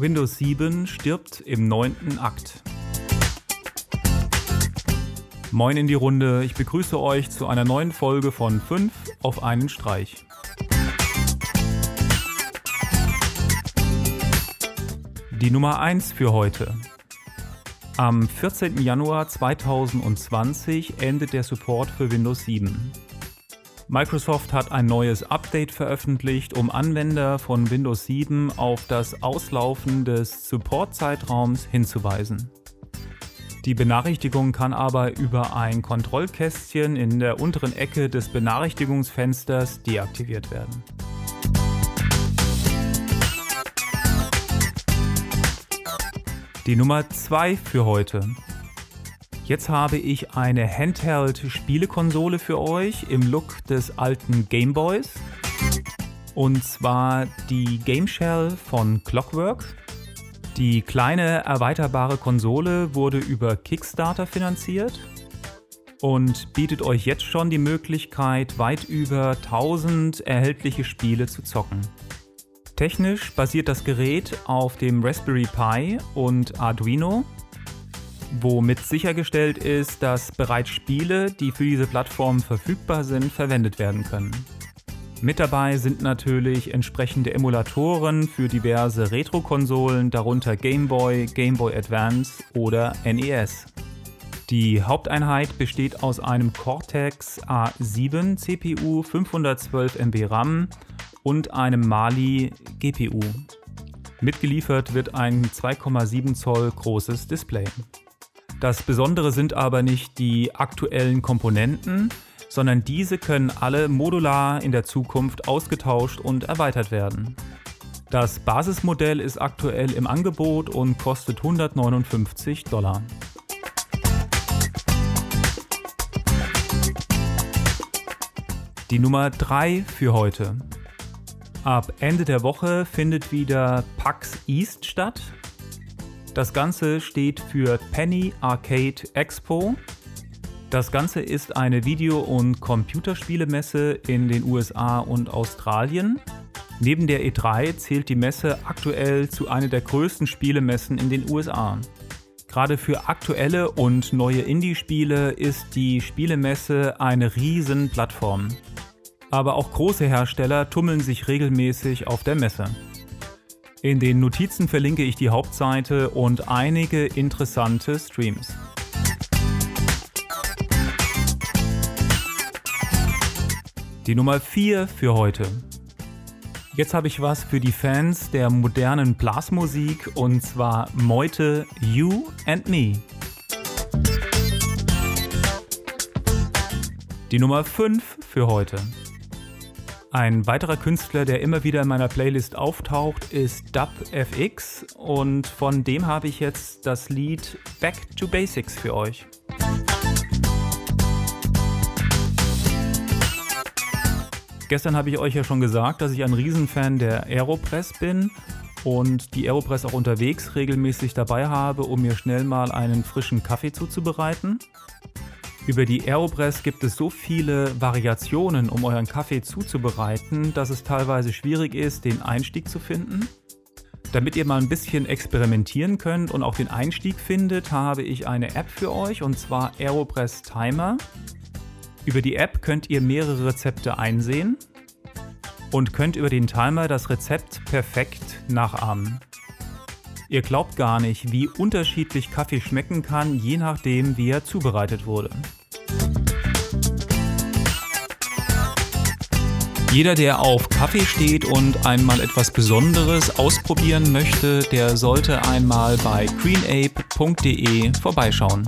Windows 7 stirbt im neunten Akt. Moin in die Runde, ich begrüße euch zu einer neuen Folge von 5 auf einen Streich. Die Nummer 1 für heute. Am 14. Januar 2020 endet der Support für Windows 7. Microsoft hat ein neues Update veröffentlicht, um Anwender von Windows 7 auf das Auslaufen des Support-Zeitraums hinzuweisen. Die Benachrichtigung kann aber über ein Kontrollkästchen in der unteren Ecke des Benachrichtigungsfensters deaktiviert werden. Die Nummer 2 für heute. Jetzt habe ich eine Handheld-Spielekonsole für euch im Look des alten Gameboys. Und zwar die Game Shell von Clockwork. Die kleine erweiterbare Konsole wurde über Kickstarter finanziert und bietet euch jetzt schon die Möglichkeit, weit über 1000 erhältliche Spiele zu zocken. Technisch basiert das Gerät auf dem Raspberry Pi und Arduino womit sichergestellt ist, dass bereits Spiele, die für diese Plattform verfügbar sind, verwendet werden können. Mit dabei sind natürlich entsprechende Emulatoren für diverse Retro-Konsolen, darunter Game Boy, Game Boy Advance oder NES. Die Haupteinheit besteht aus einem Cortex A7 CPU, 512 MB RAM und einem Mali GPU. Mitgeliefert wird ein 2,7 Zoll großes Display. Das Besondere sind aber nicht die aktuellen Komponenten, sondern diese können alle modular in der Zukunft ausgetauscht und erweitert werden. Das Basismodell ist aktuell im Angebot und kostet 159 Dollar. Die Nummer 3 für heute. Ab Ende der Woche findet wieder PAX East statt. Das Ganze steht für Penny Arcade Expo. Das Ganze ist eine Video- und Computerspielemesse in den USA und Australien. Neben der E3 zählt die Messe aktuell zu einer der größten Spielemessen in den USA. Gerade für aktuelle und neue Indie-Spiele ist die Spielemesse eine riesen Plattform. Aber auch große Hersteller tummeln sich regelmäßig auf der Messe. In den Notizen verlinke ich die Hauptseite und einige interessante Streams. Die Nummer 4 für heute. Jetzt habe ich was für die Fans der modernen Blasmusik und zwar Meute You and Me. Die Nummer 5 für heute. Ein weiterer Künstler, der immer wieder in meiner Playlist auftaucht, ist DubFX und von dem habe ich jetzt das Lied Back to Basics für euch. Gestern habe ich euch ja schon gesagt, dass ich ein Riesenfan der Aeropress bin und die Aeropress auch unterwegs regelmäßig dabei habe, um mir schnell mal einen frischen Kaffee zuzubereiten. Über die Aeropress gibt es so viele Variationen, um euren Kaffee zuzubereiten, dass es teilweise schwierig ist, den Einstieg zu finden. Damit ihr mal ein bisschen experimentieren könnt und auch den Einstieg findet, habe ich eine App für euch und zwar Aeropress Timer. Über die App könnt ihr mehrere Rezepte einsehen und könnt über den Timer das Rezept perfekt nachahmen. Ihr glaubt gar nicht, wie unterschiedlich Kaffee schmecken kann, je nachdem, wie er zubereitet wurde. Jeder, der auf Kaffee steht und einmal etwas Besonderes ausprobieren möchte, der sollte einmal bei greenape.de vorbeischauen.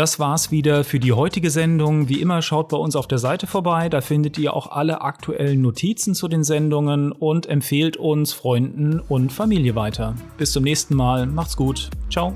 Das war's wieder für die heutige Sendung. Wie immer schaut bei uns auf der Seite vorbei, da findet ihr auch alle aktuellen Notizen zu den Sendungen und empfehlt uns Freunden und Familie weiter. Bis zum nächsten Mal, macht's gut. Ciao.